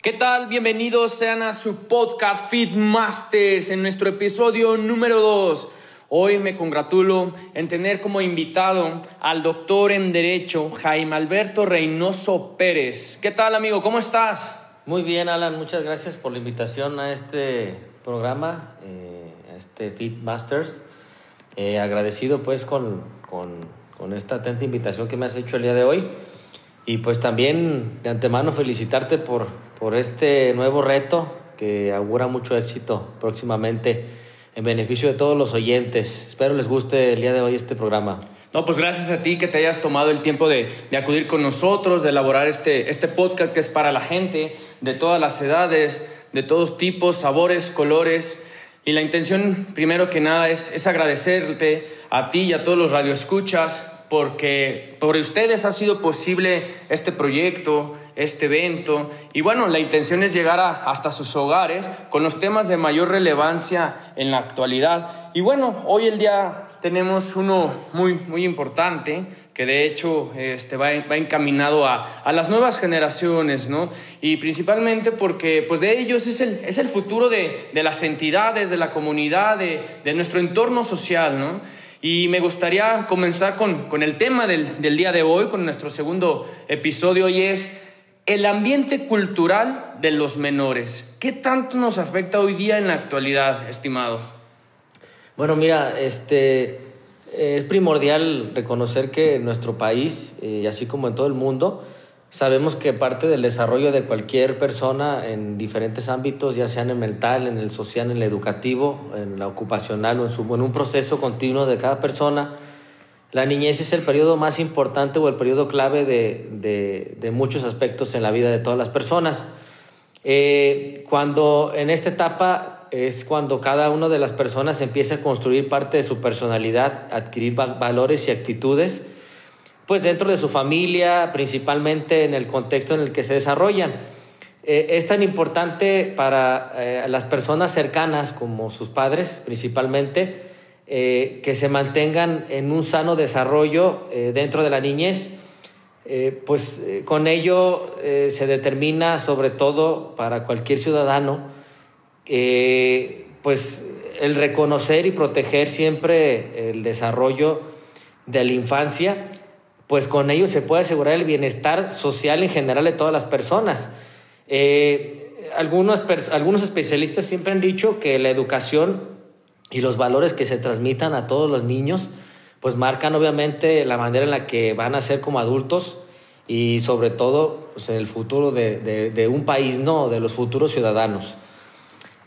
¿Qué tal? Bienvenidos sean a su podcast Fit Masters en nuestro episodio número 2. Hoy me congratulo en tener como invitado al doctor en Derecho Jaime Alberto Reynoso Pérez. ¿Qué tal amigo? ¿Cómo estás? Muy bien Alan, muchas gracias por la invitación a este programa, eh, a este Fit Masters. Eh, agradecido pues con, con, con esta atenta invitación que me has hecho el día de hoy. Y pues también de antemano felicitarte por, por este nuevo reto que augura mucho éxito próximamente en beneficio de todos los oyentes. Espero les guste el día de hoy este programa. No, pues gracias a ti que te hayas tomado el tiempo de, de, acudir con nosotros, de elaborar este, este podcast que es para la gente de todas las edades, de todos tipos, sabores, colores. Y la intención, primero que nada, es, es agradecerte a ti y a todos los radioescuchas porque por ustedes ha sido posible este proyecto, este evento. Y bueno, la intención es llegar hasta sus hogares con los temas de mayor relevancia en la actualidad. Y bueno, hoy el día tenemos uno muy, muy importante que de hecho este, va, va encaminado a, a, las nuevas generaciones, ¿no? Y principalmente porque pues de ellos es el, es el futuro de, de las entidades, de la comunidad, de, de nuestro entorno social, ¿no? Y me gustaría comenzar con, con el tema del, del, día de hoy, con nuestro segundo episodio, y es el ambiente cultural de los menores. ¿Qué tanto nos afecta hoy día en la actualidad, estimado? Bueno, mira, este, es primordial reconocer que en nuestro país, y así como en todo el mundo, Sabemos que parte del desarrollo de cualquier persona en diferentes ámbitos, ya sea en el mental, en el social, en el educativo, en la ocupacional o en, un proceso continuo de cada persona, la niñez es el periodo más importante o el periodo clave de, de, de muchos aspectos en la vida de todas las personas. Eh, cuando en esta etapa es cuando cada una de las personas empieza a construir parte de su personalidad, adquirir valores y actitudes pues dentro de su familia, principalmente en el contexto en el que se desarrollan. Eh, es tan importante para eh, las personas cercanas como sus padres, principalmente, eh, que se mantengan en un sano desarrollo dentro de la niñez. Pues con ello se determina sobre todo para cualquier ciudadano pues el reconocer y proteger siempre el desarrollo de la infancia pues con ello se puede asegurar el bienestar social en general de todas las personas. Eh, algunos, algunos especialistas siempre han dicho que la educación y los valores que se transmitan a todos los niños, pues marcan obviamente la manera en la que van a ser como adultos y sobre todo pues, en el futuro de, de, de un país, no, de los futuros ciudadanos.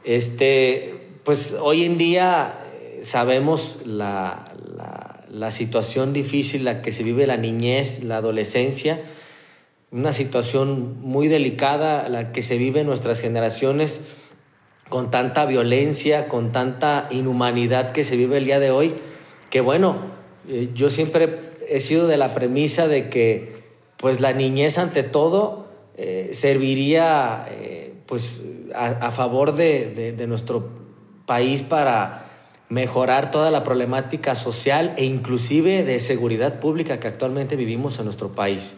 Este, pues hoy en día eh, sabemos la, la situación difícil la que se vive la niñez, la adolescencia, una situación muy delicada la que se vive en nuestras generaciones con tanta violencia, con tanta inhumanidad que se vive el día de hoy, que bueno, eh, yo siempre he sido de la premisa de que pues la niñez ante todo eh, serviría eh, pues a, favor de nuestro país para mejorar toda la problemática social e inclusive de seguridad pública que actualmente vivimos en nuestro país.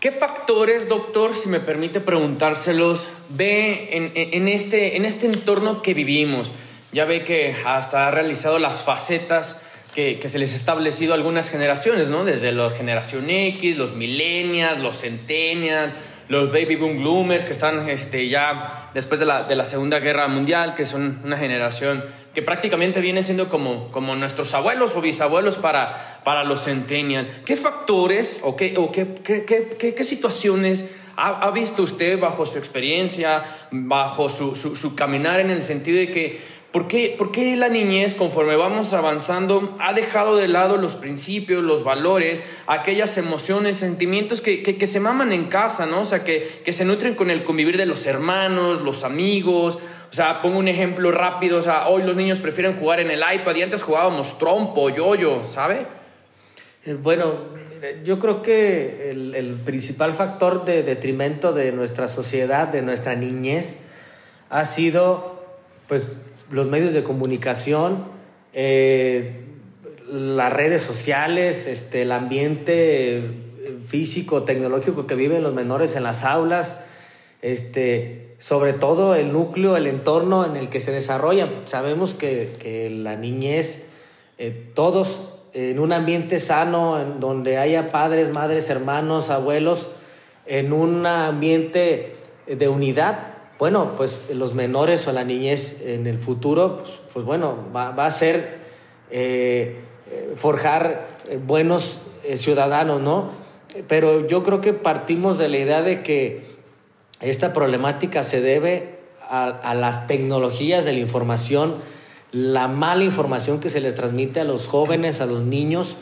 ¿Qué factores, doctor, si me permite preguntárselos, ve en, en, este, en este entorno que vivimos? Ya ve que hasta ha realizado las facetas que, que, se les ha establecido a algunas generaciones, ¿no? Desde la generación X, los millennials, los centennials, los baby boom bloomers, que están este, ya después de la, de la Segunda Guerra Mundial, que son una generación que prácticamente viene siendo como, como nuestros abuelos o bisabuelos para, para los centennials. ¿Qué factores o qué, o qué, qué, qué, situaciones ha, ha, visto usted bajo su experiencia, bajo su, su, caminar en el sentido de que ¿Por qué, ¿Por qué, la niñez, conforme vamos avanzando, ha dejado de lado los principios, los valores, aquellas emociones, sentimientos que, que, se maman en casa, ¿no? O sea, que, que, se nutren con el convivir de los hermanos, los amigos. O sea, pongo un ejemplo rápido. O sea, hoy los niños prefieren jugar en el iPad y antes jugábamos trompo, yoyo, ¿sabe? Eh, bueno, yo creo que el, principal factor de detrimento de nuestra sociedad, de nuestra niñez, ha sido, pues, los medios de comunicación, eh, las redes sociales, este, el ambiente eh, físico, tecnológico que viven los menores en las aulas, este, sobre todo el núcleo, el entorno en el que se desarrollan. Sabemos que, la niñez, eh, todos en un ambiente sano, en donde haya padres, madres, hermanos, abuelos, en un ambiente de unidad, bueno, pues los menores o la niñez en el futuro, pues, pues bueno, va, a ser eh, forjar eh, buenos ciudadanos, ¿no? Pero yo creo que partimos de la idea de que esta problemática se debe a, las tecnologías de la información, la mala información que se les transmite a los jóvenes, a los niños,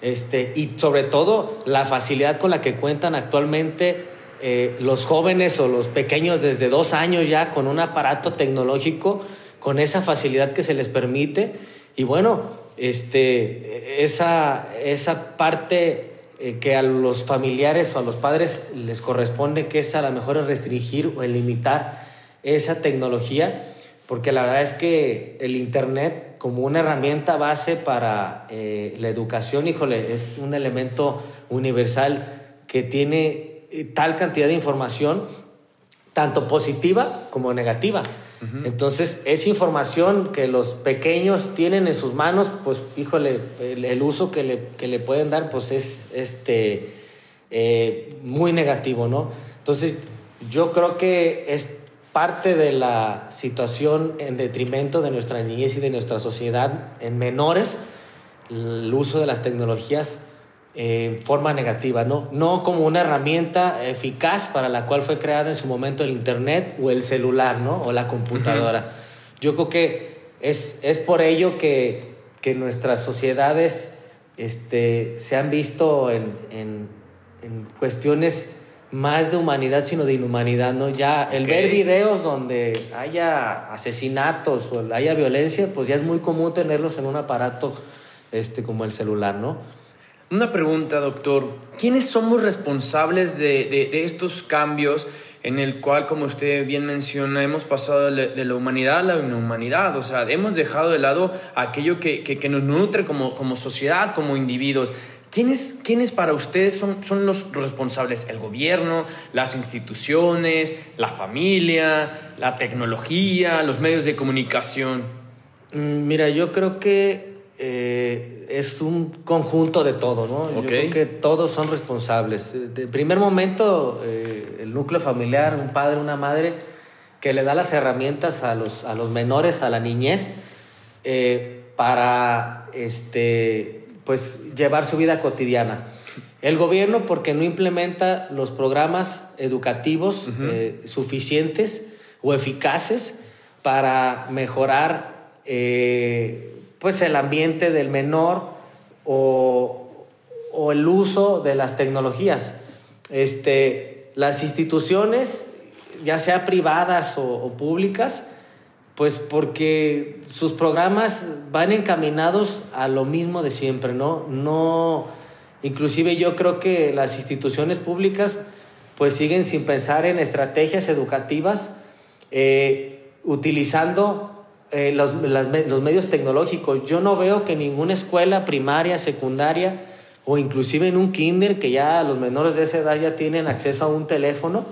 este, y sobre todo la facilidad con la que cuentan actualmente eh, los jóvenes o los pequeños desde dos años ya con un aparato tecnológico, con esa facilidad que se les permite. Y bueno, este, esa, esa parte eh, que a los familiares o a los padres les corresponde, que es a lo mejor restringir o limitar esa tecnología, porque la verdad es que el Internet como una herramienta base para eh, la educación, híjole, es un elemento universal que tiene tal cantidad de información, tanto positiva como negativa. Entonces, esa información que los pequeños tienen en sus manos, pues, híjole, el, uso que le, que le, pueden dar, pues es este, eh, muy negativo, ¿no? Entonces, yo creo que es parte de la situación en detrimento de nuestra niñez y de nuestra sociedad en menores, el uso de las tecnologías en forma negativa, ¿no? no como una herramienta eficaz para la cual fue creada en su momento el Internet o el celular ¿no? o la computadora. Yo creo que es, es por ello que, que nuestras sociedades este, se han visto en, en, en, cuestiones más de humanidad, sino de inhumanidad, ¿no? Ya el ver videos donde haya asesinatos o haya violencia, pues ya es muy común tenerlos en un aparato este, como el celular, ¿no? Una pregunta, doctor. ¿Quiénes somos responsables de, estos cambios en el cual, como usted bien menciona, hemos pasado de la humanidad a la inhumanidad? O sea, hemos dejado de lado aquello que, nos nutre como, como sociedad, como individuos. ¿Quiénes, ¿Quiénes, para ustedes son, son, los responsables? ¿El gobierno, las instituciones, la familia, la tecnología, los medios de comunicación? Mm, mira, yo creo que eh, es un conjunto de todo, ¿no? Yo creo que todos son responsables. De primer momento, eh, el núcleo familiar, un padre, una madre, que le da las herramientas a los, a los menores, a la niñez, eh, para este, pues, llevar su vida cotidiana. El gobierno, porque no implementa los programas educativos suficientes o eficaces para mejorar pues el ambiente del menor o, el uso de las tecnologías. Este, las instituciones, ya sea privadas o, públicas, pues porque sus programas van encaminados a lo mismo de siempre, ¿no? No, inclusive yo creo que las instituciones públicas pues siguen sin pensar en estrategias educativas, eh, utilizando eh, los, los, medios tecnológicos. Yo no veo que ninguna escuela primaria, secundaria o inclusive en un kinder, que ya los menores de esa edad ya tienen acceso a un teléfono,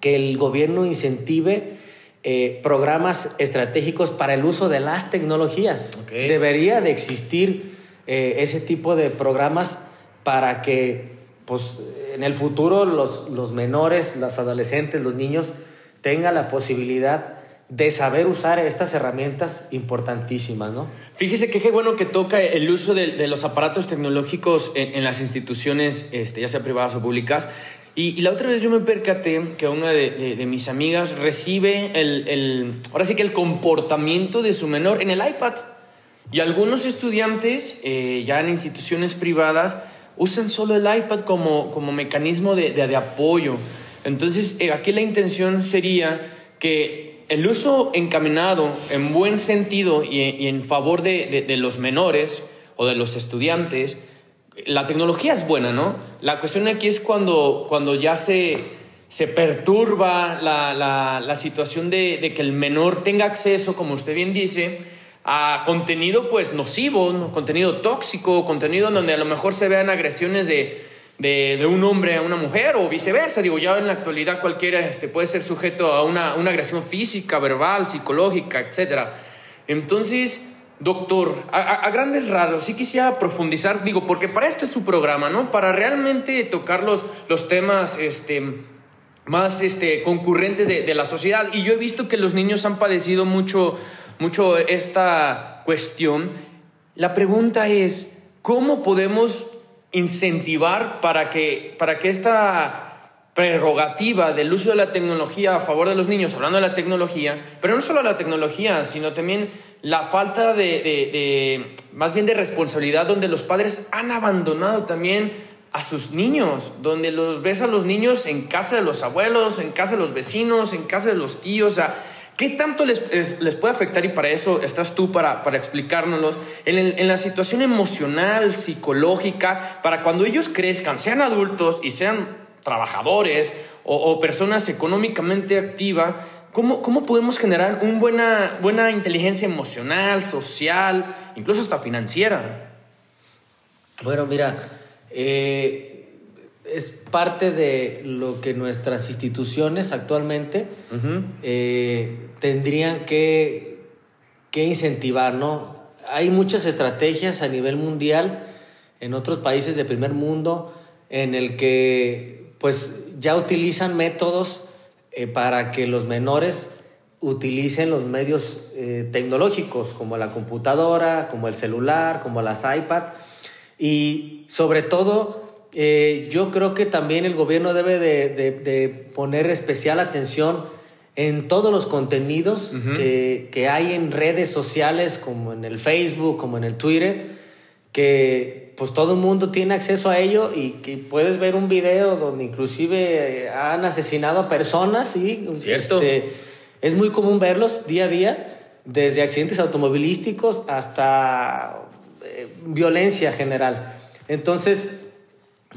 que el gobierno incentive eh, programas estratégicos para el uso de las tecnologías. Debería de existir eh, ese tipo de programas para que pues, en el futuro los, los menores, los adolescentes, los niños tengan la posibilidad de saber usar estas herramientas importantísimas, ¿no? Fíjese que qué bueno que toca el uso de, los aparatos tecnológicos en, las instituciones, este, ya sea privadas o públicas. Y, la otra vez yo me percaté que una de, mis amigas recibe el, el, ahora sí que el comportamiento de su menor en el iPad. Y algunos estudiantes, eh, ya en instituciones privadas, usan solo el iPad como, como mecanismo de, de, apoyo. Entonces, eh, aquí la intención sería que el uso encaminado en buen sentido y, en favor de, los menores o de los estudiantes, la tecnología es buena, ¿no? La cuestión aquí es cuando, cuando ya se, se perturba la, la, situación de, de que el menor tenga acceso, como usted bien dice, a contenido pues nocivo, contenido tóxico, contenido donde a lo mejor se vean agresiones de, de, un hombre a una mujer o viceversa. Digo, ya en la actualidad cualquiera este, puede ser sujeto a una, agresión física, verbal, psicológica, etc. Entonces, doctor, a, grandes rasgos, sí quisiera profundizar, digo, porque para esto es su programa, ¿no? Para realmente tocar los, los temas este, más este, concurrentes de, de la sociedad. Y yo he visto que los niños han padecido mucho mucho esta cuestión. La pregunta es, ¿cómo podemos incentivar para que, para que esta prerrogativa del uso de la tecnología a favor de los niños, hablando de la tecnología, pero no solo la tecnología, sino también la falta de, más bien de responsabilidad, donde los padres han abandonado también a sus niños, donde los ves a los niños en casa de los abuelos, en casa de los vecinos, en casa de los tíos, o sea, ¿Qué tanto les, les, puede afectar? Y para eso estás tú, para, para explicárnoslos, en, en, la situación emocional, psicológica, para cuando ellos crezcan, sean adultos y sean trabajadores o, personas económicamente activas, ¿cómo, ¿cómo, podemos generar una buena, buena inteligencia emocional, social, incluso hasta financiera? Bueno, mira, eh, es parte de lo que nuestras instituciones actualmente eh, tendrían que, que, incentivar, ¿no? Hay muchas estrategias a nivel mundial, en otros países de primer mundo, en el que pues ya utilizan métodos eh, para que los menores utilicen los medios eh, tecnológicos, como la computadora, como el celular, como las iPad, y sobre todo eh, yo creo que también el gobierno debe de, poner especial atención en todos los contenidos que, hay en redes sociales, como en el Facebook, como en el Twitter, que pues todo el mundo tiene acceso a ello y que puedes ver un video donde inclusive han asesinado a personas y este, es muy común verlos día a día, desde accidentes automovilísticos hasta eh, violencia general. Entonces,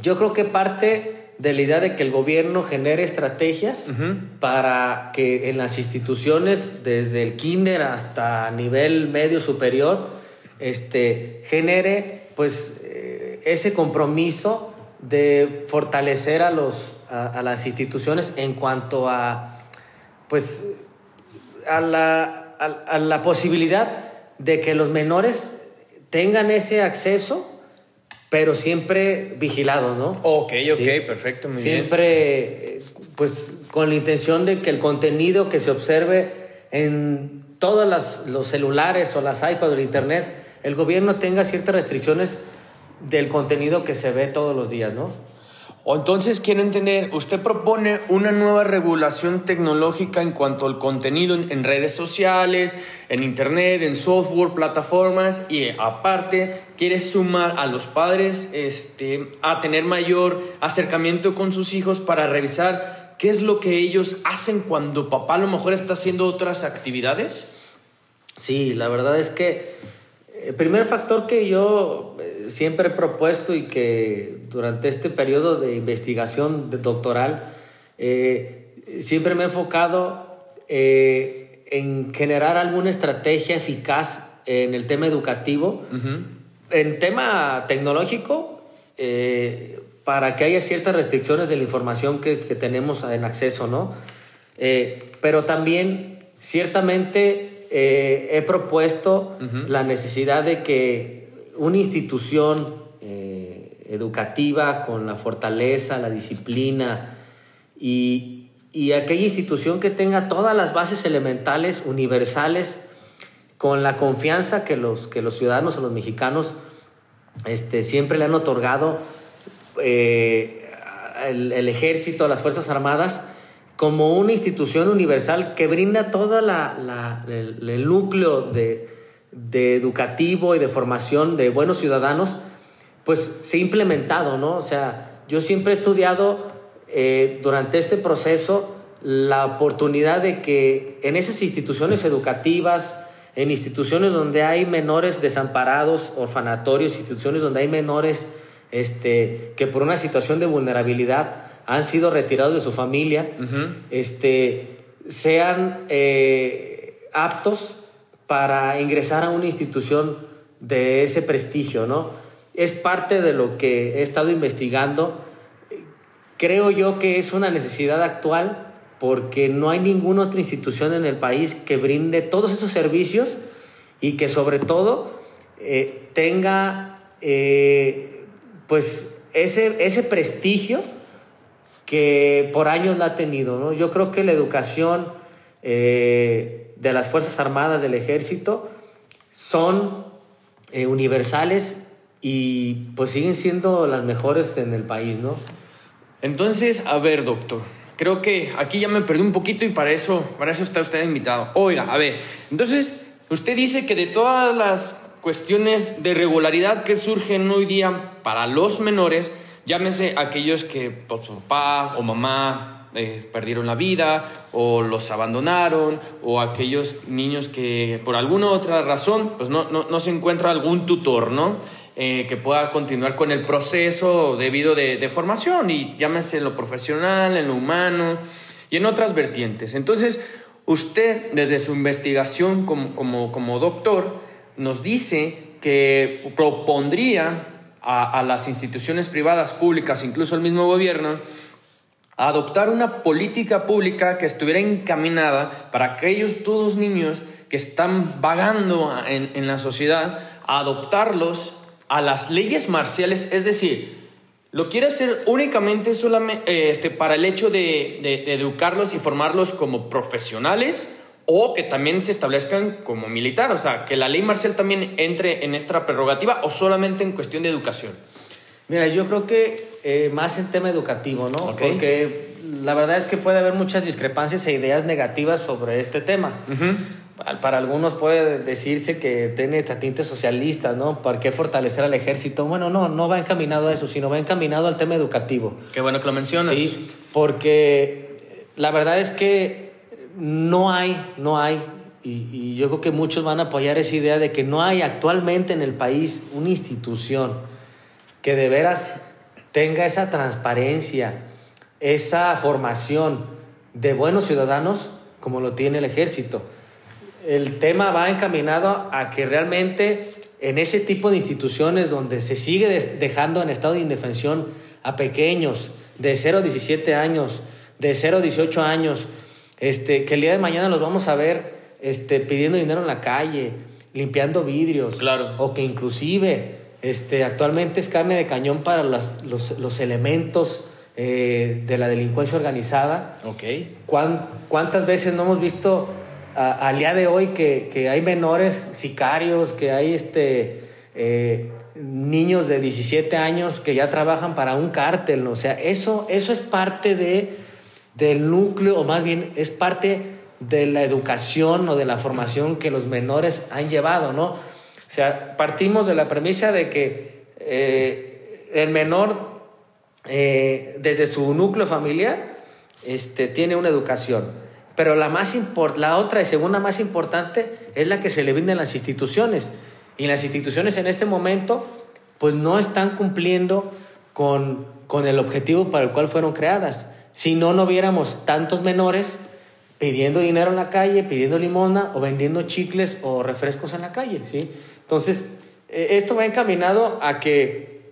yo creo que parte de la idea de que el gobierno genere estrategias para que en las instituciones, desde el kinder hasta nivel medio superior, este, genere pues eh, ese compromiso de fortalecer a, los, a, las instituciones en cuanto a pues a la, a la posibilidad de que los menores tengan ese acceso pero siempre vigilado, ¿no? Ok, ok, perfecto, muy Siempre, pues, con la intención de que el contenido que se observe en todos los celulares o las iPads o el Internet, el gobierno tenga ciertas restricciones del contenido que se ve todos los días, ¿no? O entonces quiero entender, usted propone una nueva regulación tecnológica en cuanto al contenido en, redes sociales, en internet, en software, plataformas y aparte quiere sumar a los padres este, a tener mayor acercamiento con sus hijos para revisar qué es lo que ellos hacen cuando papá a lo mejor está haciendo otras actividades. Sí, la verdad es que el primer factor que yo eh, siempre he propuesto y que durante este periodo de investigación doctoral eh, siempre me he enfocado eh, en generar alguna estrategia eficaz en el tema educativo, en tema tecnológico, para que haya ciertas restricciones de la información que, que tenemos en acceso, ¿no? pero también, ciertamente, eh, he propuesto la necesidad de que una institución eh, educativa con la fortaleza, la disciplina y, aquella institución que tenga todas las bases elementales, universales, con la confianza que los, que los ciudadanos o los mexicanos este, siempre le han otorgado eh, el, ejército, las Fuerzas Armadas, como una institución universal que brinda todo la, el, núcleo de, de, educativo y de formación de buenos ciudadanos, pues se ha implementado, ¿no? O sea, yo siempre he estudiado eh, durante este proceso la oportunidad de que en esas instituciones educativas, en instituciones donde hay menores desamparados, orfanatorios, instituciones donde hay menores este, que por una situación de vulnerabilidad han sido retirados de su familia, este, sean eh, aptos para ingresar a una institución de ese prestigio, ¿no? Es parte de lo que he estado investigando. Creo yo que es una necesidad actual porque no hay ninguna otra institución en el país que brinde todos esos servicios y que sobre todo eh, tenga eh, pues ese, ese prestigio que por años la ha tenido. ¿no? Yo creo que la educación eh, de las Fuerzas Armadas, del Ejército, son universales y pues siguen siendo las mejores en el país, ¿no? Entonces, a ver, doctor, creo que aquí ya me perdí un poquito y para eso, para eso está usted invitado. Oiga, a ver, entonces usted dice que de todas las cuestiones de regularidad que surgen hoy día para los menores, llámese aquellos que pues, papá o mamá eh, perdieron la vida o los abandonaron o aquellos niños que por alguna otra razón pues no, no, no se encuentra algún tutor, ¿no? Eh, que pueda continuar con el proceso debido de, formación y llámese en lo profesional, en lo humano y en otras vertientes. Entonces, usted desde su investigación como, como, como doctor nos dice que propondría a, a, las instituciones privadas, públicas, incluso al mismo gobierno, adoptar una política pública que estuviera encaminada para aquellos todos niños que están vagando en, en la sociedad, adoptarlos a las leyes marciales, es decir, lo quiere hacer únicamente solamente, eh, este, para el hecho de, de, educarlos y formarlos como profesionales o que también se establezcan como militar, o sea, que la ley marcial también entre en esta prerrogativa o solamente en cuestión de educación. Mira, yo creo que eh, más en tema educativo, ¿no? Porque la verdad es que puede haber muchas discrepancias e ideas negativas sobre este tema para algunos puede decirse que tiene tintes socialistas, ¿no? ¿Para qué fortalecer al ejército? Bueno, no, no va encaminado a eso, sino va encaminado al tema educativo. Qué bueno que lo mencionas. Sí, porque la verdad es que no hay, no hay, y, yo creo que muchos van a apoyar esa idea de que no hay actualmente en el país una institución que de veras tenga esa transparencia, esa formación de buenos ciudadanos como lo tiene el ejército. El tema va encaminado a que realmente en ese tipo de instituciones donde se sigue dejando en estado de indefensión a pequeños de 0 a 17 años, de 0 a 18 años, este, que el día de mañana los vamos a ver este, pidiendo dinero en la calle, limpiando vidrios, claro. o que inclusive este, actualmente es carne de cañón para los, los, elementos eh, de la delincuencia organizada. Okay. ¿Cuántas veces no hemos visto al día de hoy que, hay menores sicarios, que hay este, eh, niños de 17 años que ya trabajan para un cártel, o sea, eso, eso es parte de, del núcleo, o más bien es parte de la educación o de la formación que los menores han llevado, ¿no? O sea, partimos de la premisa de que eh, el menor, eh, desde su núcleo familiar, este, tiene una educación pero la, más la otra y segunda más importante es la que se le brinda en las instituciones. Y las instituciones en este momento, pues no están cumpliendo con, con el objetivo para el cual fueron creadas. Si no, no viéramos tantos menores pidiendo dinero en la calle, pidiendo limona o vendiendo chicles o refrescos en la calle. ¿sí? Entonces, eh, esto va encaminado a que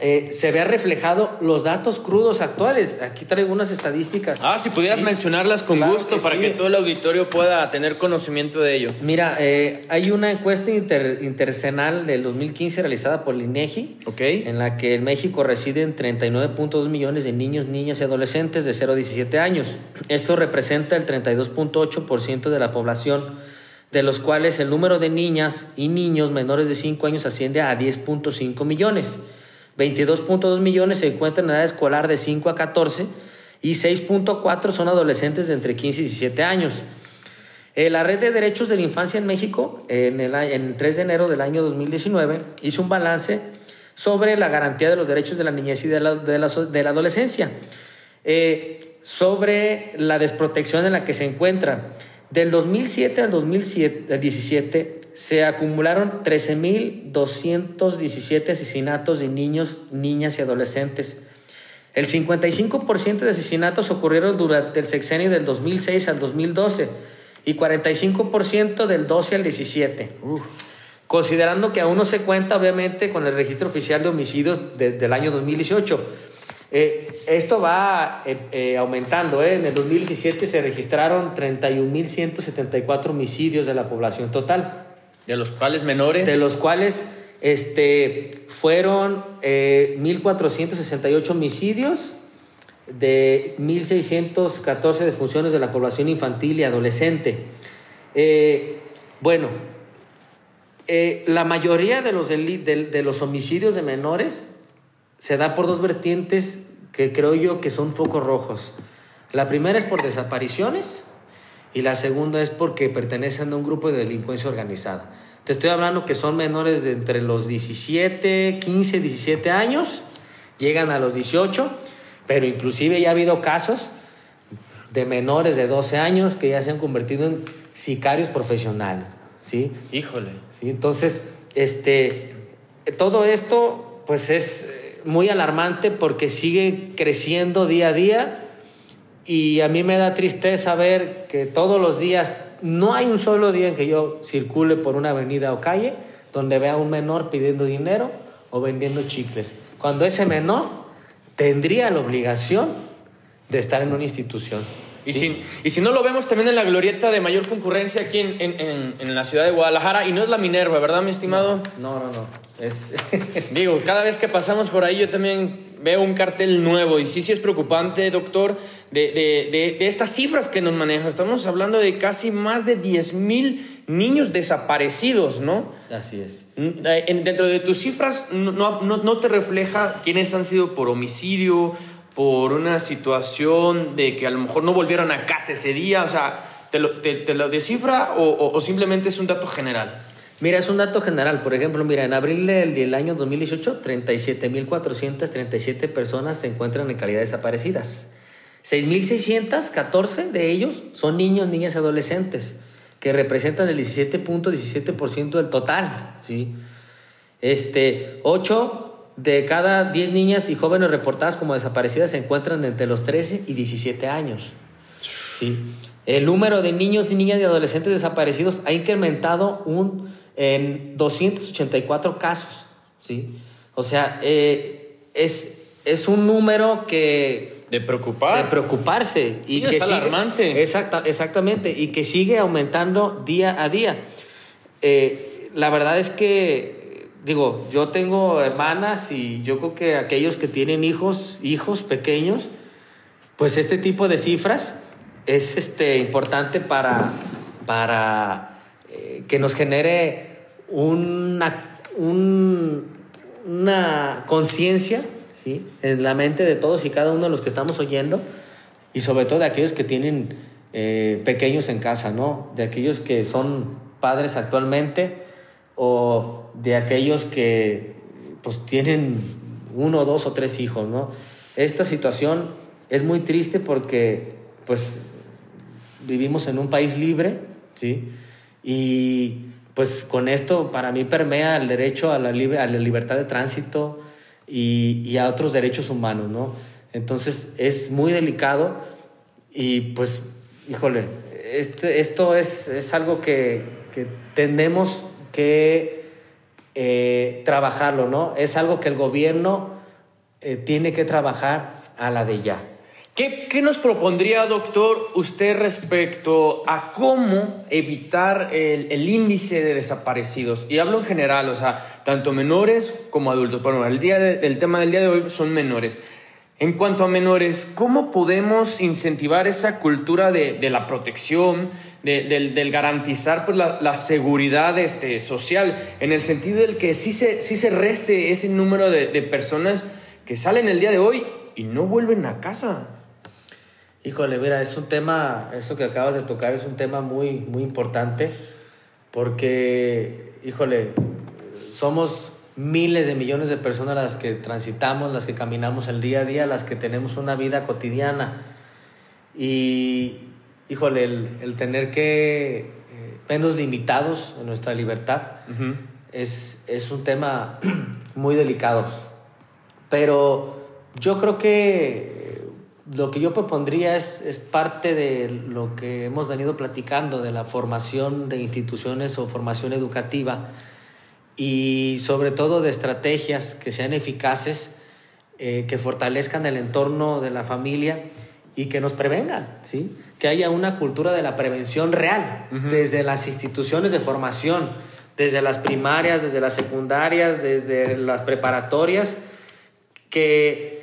eh, se vea reflejado los datos crudos actuales. Aquí traigo unas estadísticas. Ah, si pudieras mencionarlas con gusto para que todo el auditorio pueda tener conocimiento de ello. Mira, eh, hay una encuesta inter, del 2015 realizada por el INEGI, okay. en la que en México residen 39.2 millones de niños, niñas y adolescentes de 0 a 17 años. Esto representa el 32.8% de la población, de los cuales el número de niñas y niños menores de 5 años asciende a 10.5 millones 22.2 millones se encuentran en edad escolar de 5 a 14 y 6.4 son adolescentes de entre 15 y 17 años. Eh, la Red de Derechos de la Infancia en México, en el, en el 3 de enero del año 2019, hizo un balance sobre la garantía de los derechos de la niñez y de la adolescencia, eh, sobre la desprotección en la que se encuentra. Del 2007 al 2017 se acumularon 13.217 asesinatos de niños, niñas y adolescentes. El 55% de asesinatos ocurrieron durante el sexenio del 2006 al 2012 y 45% del 12 al 17. Considerando que aún no se cuenta, obviamente, con el registro oficial de homicidios del año 2018. Eh, esto va eh, eh, aumentando. En el 2017 se registraron 31.174 homicidios de la población total. ¿De los cuales menores? De los cuales este, fueron 1.468 homicidios de 1.614 defunciones de la población infantil y adolescente. Eh, bueno, eh, la mayoría de los, de, los homicidios de menores se da por dos vertientes que creo yo que son focos rojos. La primera es por desapariciones y la segunda es porque pertenecen a un grupo de delincuencia organizada. Te estoy hablando que son menores de entre los 17, 15, 17 años, llegan a los 18 pero inclusive ya ha habido casos de menores de 12 años que ya se han convertido en sicarios profesionales, ¿sí? Híjole. ¿Sí? Entonces, este, todo esto pues es muy alarmante porque sigue creciendo día a día y a mí me da tristeza ver que todos los días, no hay un solo día en que yo circule por una avenida o calle donde vea a un menor pidiendo dinero o vendiendo chicles. Cuando ese menor tendría la obligación de estar en una institución. Y, si, y si no lo vemos también en la glorieta de mayor concurrencia aquí en, en, en, la ciudad de Guadalajara, y no es la Minerva, ¿verdad, mi estimado? No, no, no. Es... Digo, cada vez que pasamos por ahí yo también veo un cartel nuevo, y sí, sí es preocupante, doctor, de, de, de, de estas cifras que nos manejan. Estamos hablando de casi más de 10 mil niños desaparecidos, ¿no? Así es. Eh, dentro de tus cifras, no, no, no te refleja quiénes han sido por homicidio, por una situación de que a lo mejor no volvieron a casa ese día? O sea, ¿te lo, te, lo descifra o, o, simplemente es un dato general? Mira, es un dato general. Por ejemplo, mira, en abril del, del año 2018, 37.437 personas se encuentran en calidad desaparecidas. 6.614 de ellos son niños, niñas y adolescentes, que representan el 17.17% del total. ¿sí? Este, 8 de cada 10 niñas y jóvenes reportadas como desaparecidas se encuentran entre los 13 y 17 años. ¿sí? El número de niños niñas y adolescentes desaparecidos ha incrementado un, en 284 casos. ¿sí? O sea, eh, es un número que... De preocupar. De preocuparse. y que es alarmante. exacta, exactamente. Y que sigue aumentando día a día. Eh, la verdad es que digo, yo tengo hermanas y yo creo que aquellos que tienen hijos, hijos pequeños, pues este tipo de cifras es este, importante para, para eh, que nos genere una, una conciencia ¿sí? en la mente de todos y cada uno de los que estamos oyendo y sobre todo de aquellos que tienen eh, pequeños en casa, ¿no? De aquellos que son padres actualmente o de aquellos que pues tienen uno, dos o tres hijos, ¿no? Esta situación es muy triste porque pues vivimos en un país libre, ¿sí? Y pues con esto para mí permea el derecho a la, a la libertad de tránsito y, a otros derechos humanos, ¿no? Entonces es muy delicado y pues, híjole, este, esto es, es algo que, que tenemos que eh, trabajarlo, ¿no? Es algo que el gobierno eh, tiene que trabajar a la de ya. ¿Qué, ¿Qué, nos propondría, doctor, usted respecto a cómo evitar el, el, índice de desaparecidos? Y hablo en general, o sea, tanto menores como adultos. Bueno, el, día el tema del día de hoy son menores. En cuanto a menores, ¿cómo podemos incentivar esa cultura de, de la protección, de, del, del, garantizar pues, la, la, seguridad este, social, en el sentido del que sí se, sí se reste ese número de, de personas que salen el día de hoy y no vuelven a casa? Híjole, mira, es un tema, eso que acabas de tocar es un tema muy, muy importante, porque, híjole, somos miles de millones de personas las que transitamos, las que caminamos el día a día, las que tenemos una vida cotidiana. Y, híjole, el, el tener que eh, vernos limitados en nuestra libertad uh -huh. es, es un tema muy delicado. Pero yo creo que lo que yo propondría es, es parte de lo que hemos venido platicando, de la formación de instituciones o formación educativa y sobre todo de estrategias que sean eficaces, eh, que fortalezcan el entorno de la familia y que nos prevengan, ¿sí? que haya una cultura de la prevención real, uh -huh. desde las instituciones de formación, desde las primarias, desde las secundarias, desde las preparatorias, que,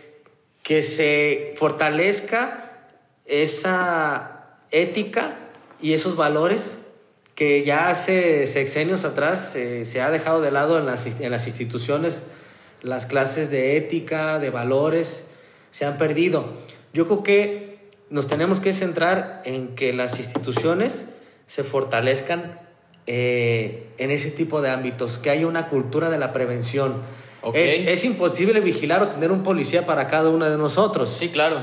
que se fortalezca esa ética y esos valores que ya hace sexenios atrás eh, se ha dejado de lado en las, en las instituciones, las clases de ética, de valores, se han perdido. Yo creo que nos tenemos que centrar en que las instituciones se fortalezcan eh, en ese tipo de ámbitos, que haya una cultura de la prevención. Okay. Es, es, imposible vigilar o tener un policía para cada uno de nosotros. Sí, claro.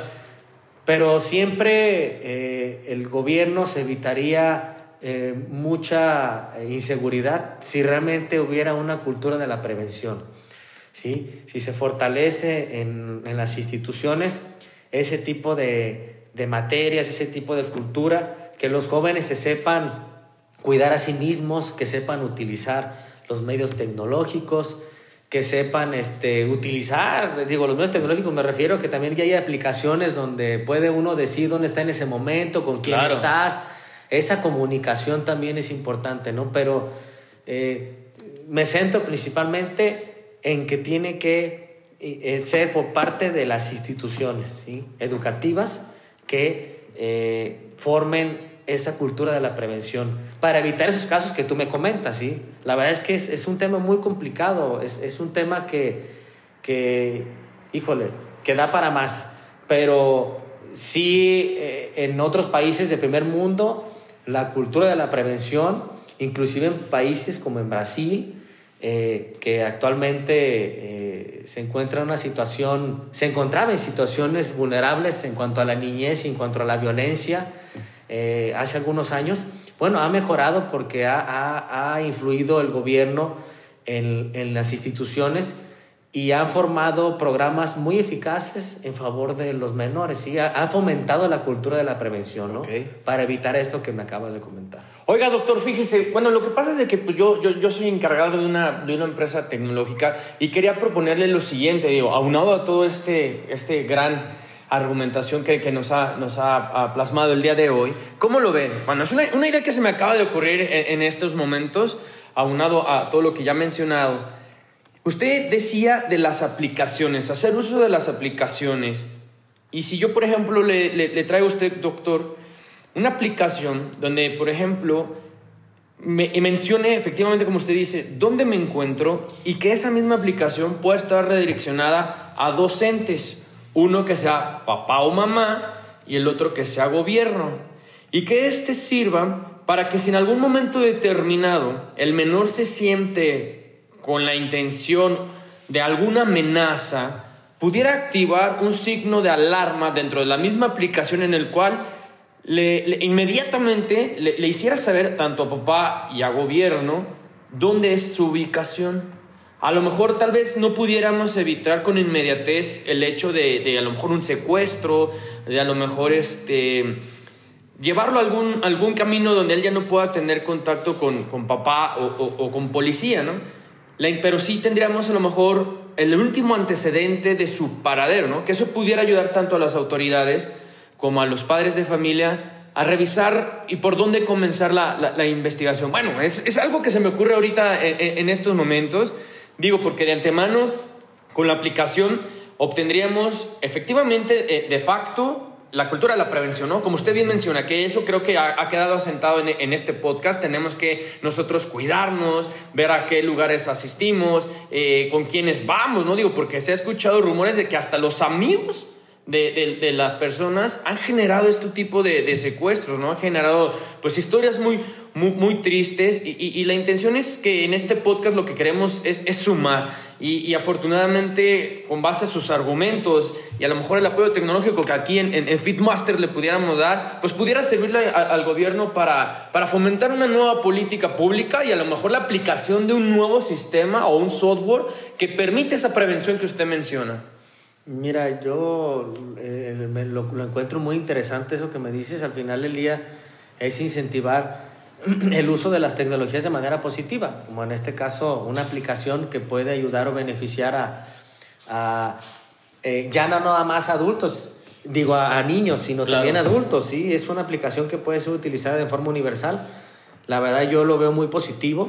Pero siempre eh, el gobierno se evitaría eh, mucha inseguridad si realmente hubiera una cultura de la prevención. ¿sí? Si se fortalece en, en las instituciones ese tipo de, de, materias, ese tipo de cultura, que los jóvenes se sepan cuidar a sí mismos, que sepan utilizar los medios tecnológicos, que sepan este, utilizar, digo, los medios tecnológicos me refiero a que también ya hay aplicaciones donde puede uno decir dónde está en ese momento, con quién claro. estás, esa comunicación también es importante, ¿no? Pero eh, me centro principalmente en que tiene que eh, ser por parte de las instituciones ¿sí? educativas que eh, formen esa cultura de la prevención para evitar esos casos que tú me comentas, ¿sí? La verdad es que es, un tema muy complicado, es, es un tema que, que, híjole, que da para más, pero sí eh, en otros países de primer mundo la cultura de la prevención, inclusive en países como en Brasil, eh, que actualmente eh, se encuentra en una situación, se encontraba en situaciones vulnerables en cuanto a la niñez en cuanto a la violencia eh, hace algunos años, bueno, ha mejorado porque ha, ha, ha influido el gobierno en, en las instituciones y han formado programas muy eficaces en favor de los menores. ¿sí? Ha, ha fomentado la cultura de la prevención, ¿no? Okay. Para evitar esto que me acabas de comentar. Oiga, doctor, fíjese, bueno, lo que pasa es de que pues, yo, yo, yo soy encargado de una, de una empresa tecnológica y quería proponerle lo siguiente, digo, aunado a todo este, este gran argumentación que, que nos, ha, nos ha, plasmado el día de hoy, ¿cómo lo ven? Bueno, es una, una idea que se me acaba de ocurrir en, en estos momentos, aunado a todo lo que ya he mencionado. Usted decía de las aplicaciones, hacer uso de las aplicaciones. Y si yo, por ejemplo, le, le, le traigo a usted, doctor, una aplicación donde, por ejemplo, me mencione efectivamente, como usted dice, dónde me encuentro y que esa misma aplicación pueda estar redireccionada a docentes. Uno que sea papá o mamá y el otro que sea gobierno. Y que éste sirva para que si en algún momento determinado el menor se siente con la intención de alguna amenaza, pudiera activar un signo de alarma dentro de la misma aplicación en el cual le, inmediatamente le, hiciera saber tanto a papá y a gobierno dónde es su ubicación. A lo mejor tal vez no pudiéramos evitar con inmediatez el hecho de, a lo mejor un secuestro, de a lo mejor este, llevarlo a algún, algún camino donde él ya no pueda tener contacto con, con papá o, con policía, ¿no? pero sí tendríamos a lo mejor el último antecedente de su paradero, ¿no? Que eso pudiera ayudar tanto a las autoridades como a los padres de familia a revisar y por dónde comenzar la, investigación. Bueno, es, algo que se me ocurre ahorita en, estos momentos, digo, porque de antemano, con la aplicación, obtendríamos efectivamente, eh, de facto, la cultura de la prevención, ¿no? Como usted bien menciona, que eso creo que ha, quedado asentado en, este podcast. Tenemos que nosotros cuidarnos, ver a qué lugares asistimos, eh, con quiénes vamos, ¿no? Digo, porque se ha escuchado rumores de que hasta los amigos de, de, las personas han generado este tipo de, de, secuestros, ¿no? Han generado, pues, historias muy, muy, muy tristes y, y, la intención es que en este podcast lo que queremos es, es sumar y, y, afortunadamente con base a sus argumentos y a lo mejor el apoyo tecnológico que aquí en, en, Fitmaster le pudiéramos dar, pues pudiera servirle al gobierno para, para fomentar una nueva política pública y a lo mejor la aplicación de un nuevo sistema o un software que permite esa prevención que usted menciona. Mira, yo eh, lo, encuentro muy interesante eso que me dices. Al final del día es incentivar el uso de las tecnologías de manera positiva, como en este caso una aplicación que puede ayudar o beneficiar a, eh, ya no nada más adultos, digo a, niños, sino también adultos. Sí, es una aplicación que puede ser utilizada de forma universal. La verdad yo lo veo muy positivo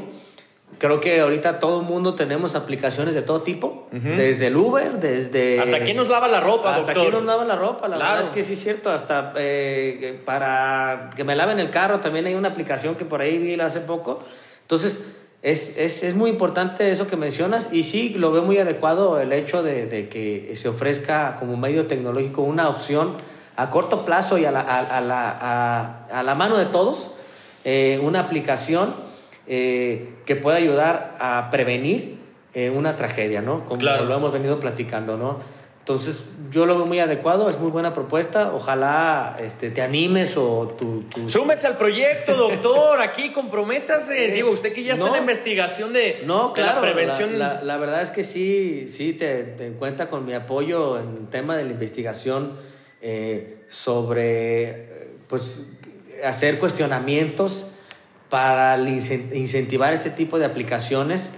creo que ahorita todo el mundo tenemos aplicaciones de todo tipo, desde el Uber, desde... ¿Hasta quién nos lava la ropa, Hasta quién nos lava la ropa, la verdad es que sí es cierto, hasta eh, para que me laven el carro también hay una aplicación que por ahí vi hace poco. Entonces, es, es, es muy importante eso que mencionas y sí, lo veo muy adecuado el hecho de, de que se ofrezca como medio tecnológico una opción a corto plazo y a la, a, la, a, a la mano de todos, eh, una aplicación eh, que pueda ayudar a prevenir eh, una tragedia, ¿no? Como lo hemos venido platicando, ¿no? Entonces, yo lo veo muy adecuado, es muy buena propuesta. Ojalá este, te animes o tu, Súmese al proyecto, doctor. Aquí comprométase. Digo, usted que ya está en la investigación de, no, claro, la prevención. La, verdad es que sí, sí, te, te cuenta con mi apoyo en el tema de la investigación eh, sobre, pues, hacer cuestionamientos para incentivar este tipo de aplicaciones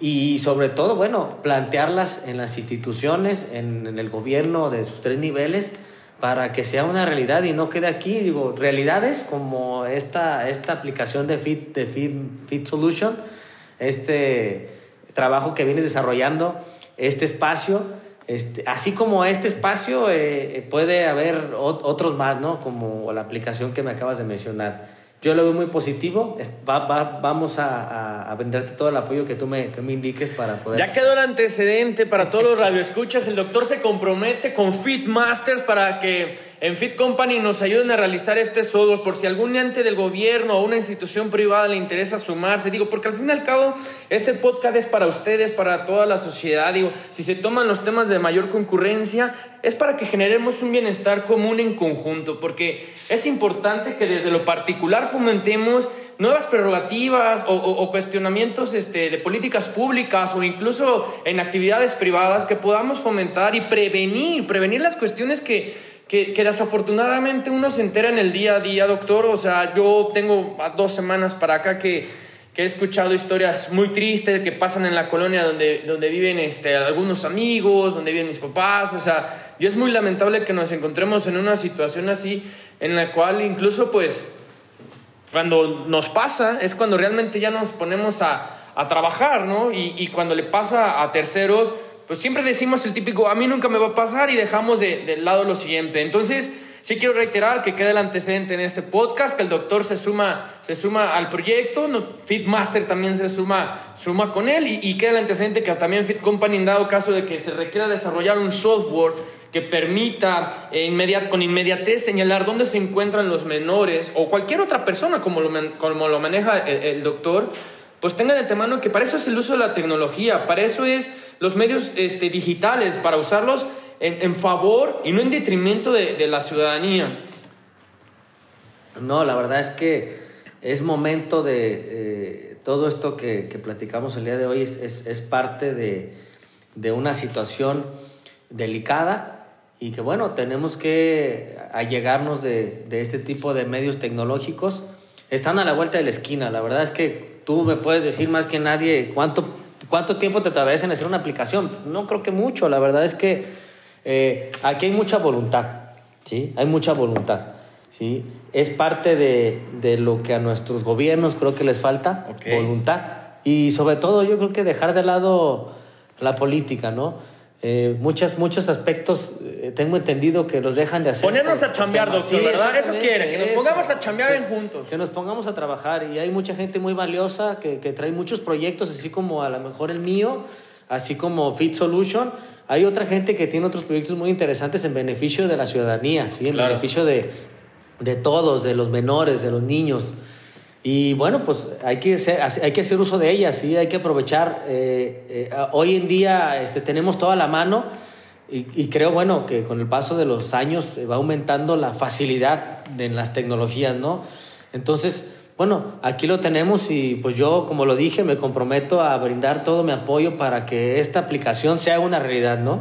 y sobre todo, bueno, plantearlas en las instituciones, en, el gobierno de sus tres niveles, para que sea una realidad y no quede aquí, digo, realidades como esta, esta aplicación de Fit, de Fit, Fit Solution, este trabajo que vienes desarrollando, este espacio, este, así como este espacio, eh, puede haber otros más, ¿no? Como la aplicación que me acabas de mencionar yo lo veo muy positivo. vamos a, a, brindarte todo el apoyo que tú me, que me indiques para poder. Ya quedó el antecedente para todos los radioescuchas. El doctor se compromete con Fitmasters para que en Fit Company nos ayuden a realizar este software por si algún ente del gobierno o una institución privada le interesa sumarse. Digo, porque al fin y al cabo, este podcast es para ustedes, para toda la sociedad. Digo, si se toman los temas de mayor concurrencia, es para que generemos un bienestar común en conjunto, porque es importante que desde lo particular fomentemos nuevas prerrogativas o, cuestionamientos este, de políticas públicas o incluso en actividades privadas que podamos fomentar y prevenir, prevenir las cuestiones que que, desafortunadamente uno se entera en el día a día, doctor. O sea, yo tengo dos semanas para acá que, que he escuchado historias muy tristes que pasan en la colonia donde, donde viven este, algunos amigos, donde viven mis papás. O sea, y es muy lamentable que nos encontremos en una situación así en la cual incluso pues cuando nos pasa es cuando realmente ya nos ponemos a, a trabajar, ¿no? Y, y cuando le pasa a terceros pues siempre decimos el típico, a mí nunca me va a pasar y dejamos de, lado lo siguiente. Entonces, sí quiero reiterar que queda el antecedente en este podcast, que el doctor se suma, se suma al proyecto, no, Fitmaster también se suma, suma con él y, queda el antecedente que también Fit Company, en dado caso de que se requiera desarrollar un software que permita con inmediatez señalar dónde se encuentran los menores o cualquier otra persona como lo, como lo maneja el doctor, pues tenga de antemano que para eso es el uso de la tecnología, para eso es los medios este, digitales, para usarlos en, favor y no en detrimento de, la ciudadanía. No, la verdad es que es momento de eh, todo esto que, platicamos el día de hoy, es, parte de, una situación delicada y que bueno, tenemos que allegarnos de, de este tipo de medios tecnológicos. Están a la vuelta de la esquina, la verdad es que tú me puedes decir más que nadie cuánto, cuánto tiempo te tardas en hacer una aplicación. No creo que mucho, la verdad es que eh, aquí hay mucha voluntad, ¿sí? Hay mucha voluntad, ¿sí? Es parte de, de lo que a nuestros gobiernos creo que les falta, voluntad. Y sobre todo yo creo que dejar de lado la política, ¿no? Eh, muchas, muchos aspectos eh, tengo entendido que los dejan de hacer. Ponernos a chambear, doctor, ¿verdad? Eso quiere, que nos pongamos a chambear en juntos. Que nos pongamos a trabajar. Y hay mucha gente muy valiosa que, que trae muchos proyectos, así como a lo mejor el mío, así como Fit Solution. Hay otra gente que tiene otros proyectos muy interesantes en beneficio de la ciudadanía, ¿sí? en beneficio de, de todos, de los menores, de los niños. Y bueno, pues hay que hacer, hay que hacer uso de ellas, ¿sí? hay que aprovechar. Eh, eh, hoy en día este, tenemos toda la mano y, creo, bueno, que con el paso de los años va aumentando la facilidad de, en las tecnologías, ¿no? Entonces, bueno, aquí lo tenemos y pues yo, como lo dije, me comprometo a brindar todo mi apoyo para que esta aplicación sea una realidad, ¿no?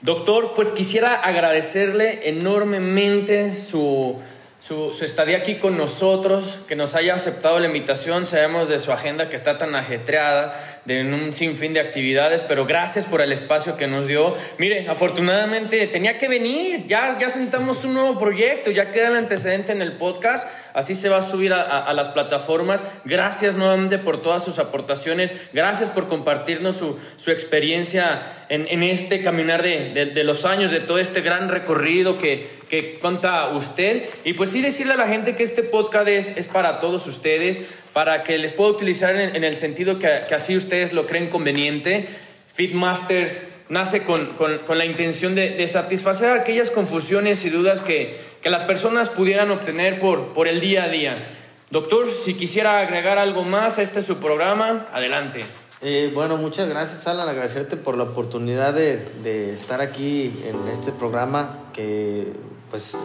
Doctor, pues quisiera agradecerle enormemente su su, estadía aquí con nosotros, que nos haya aceptado la invitación. Sabemos de su agenda que está tan ajetreada, de un sinfín de actividades, pero gracias por el espacio que nos dio. Mire, afortunadamente tenía que venir, ya, ya sentamos un nuevo proyecto, ya queda el antecedente en el podcast, así se va a subir a, las plataformas. Gracias nuevamente por todas sus aportaciones, gracias por compartirnos su, su experiencia en, en, este caminar de, de, de los años, de todo este gran recorrido que, que cuenta usted. Y pues sí decirle a la gente que este podcast es, es para todos ustedes, para que les pueda utilizar en, el sentido que, así ustedes lo creen conveniente. Fitmasters nace con, con, la intención de, de, satisfacer aquellas confusiones y dudas que, que las personas pudieran obtener por, por el día a día. Doctor, si quisiera agregar algo más a este su programa, adelante. Eh, bueno, muchas gracias, Alan. Agradecerte por la oportunidad de, de, estar aquí en este programa que pues eh,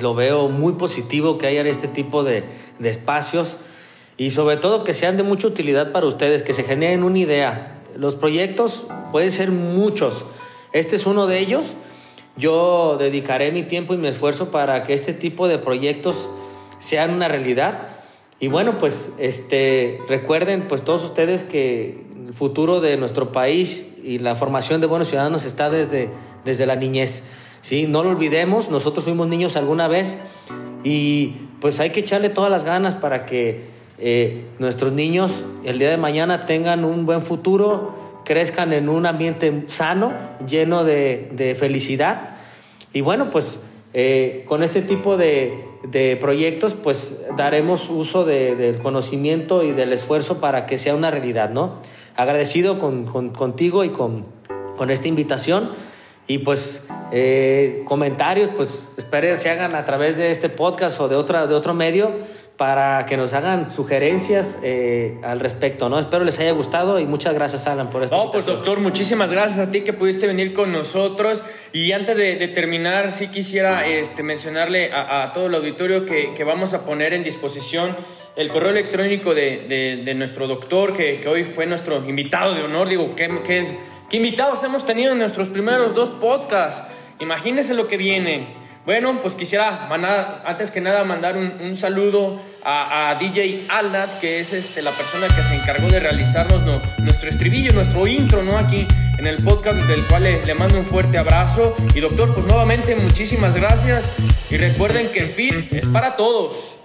lo veo muy positivo que haya este tipo de, de, espacios y sobre todo que sean de mucha utilidad para ustedes, que se generen una idea. Los proyectos pueden ser muchos. Este es uno de ellos. Yo dedicaré mi tiempo y mi esfuerzo para que este tipo de proyectos sean una realidad. Y bueno, pues este, recuerden pues todos ustedes que el futuro de nuestro país y la formación de buenos ciudadanos está desde, desde la niñez. ¿sí? No lo olvidemos, nosotros fuimos niños alguna vez y pues hay que echarle todas las ganas para que eh, nuestros niños el día de mañana tengan un buen futuro, crezcan en un ambiente sano, lleno de, de felicidad. Y bueno, pues eh, con este tipo de, de, proyectos, pues daremos uso de, del conocimiento y del esfuerzo para que sea una realidad, ¿no? Agradecido con, con, contigo y con, con esta invitación. Y pues eh, comentarios, pues espero se hagan a través de este podcast o de, otra, de otro medio para que nos hagan sugerencias eh, al respecto, ¿no? Espero les haya gustado y muchas gracias, Alan, por esta No, pues doctor, muchísimas gracias a ti que pudiste venir con nosotros. Y antes de, terminar, sí quisiera este, mencionarle a, todo el auditorio que, que, vamos a poner en disposición el correo electrónico de, de, de nuestro doctor, que, que, hoy fue nuestro invitado de honor. Digo, ¿qué, qué ¿Qué invitados hemos tenido en nuestros primeros dos podcasts? Imagínense lo que viene. Bueno, pues quisiera antes que nada mandar un, saludo a, DJ Aldat, que es este, la persona que se encargó de realizarnos nuestro estribillo, nuestro intro, ¿no? Aquí en el podcast, del cual le, le, mando un fuerte abrazo. Y doctor, pues nuevamente muchísimas gracias. Y recuerden que el FIT es para todos.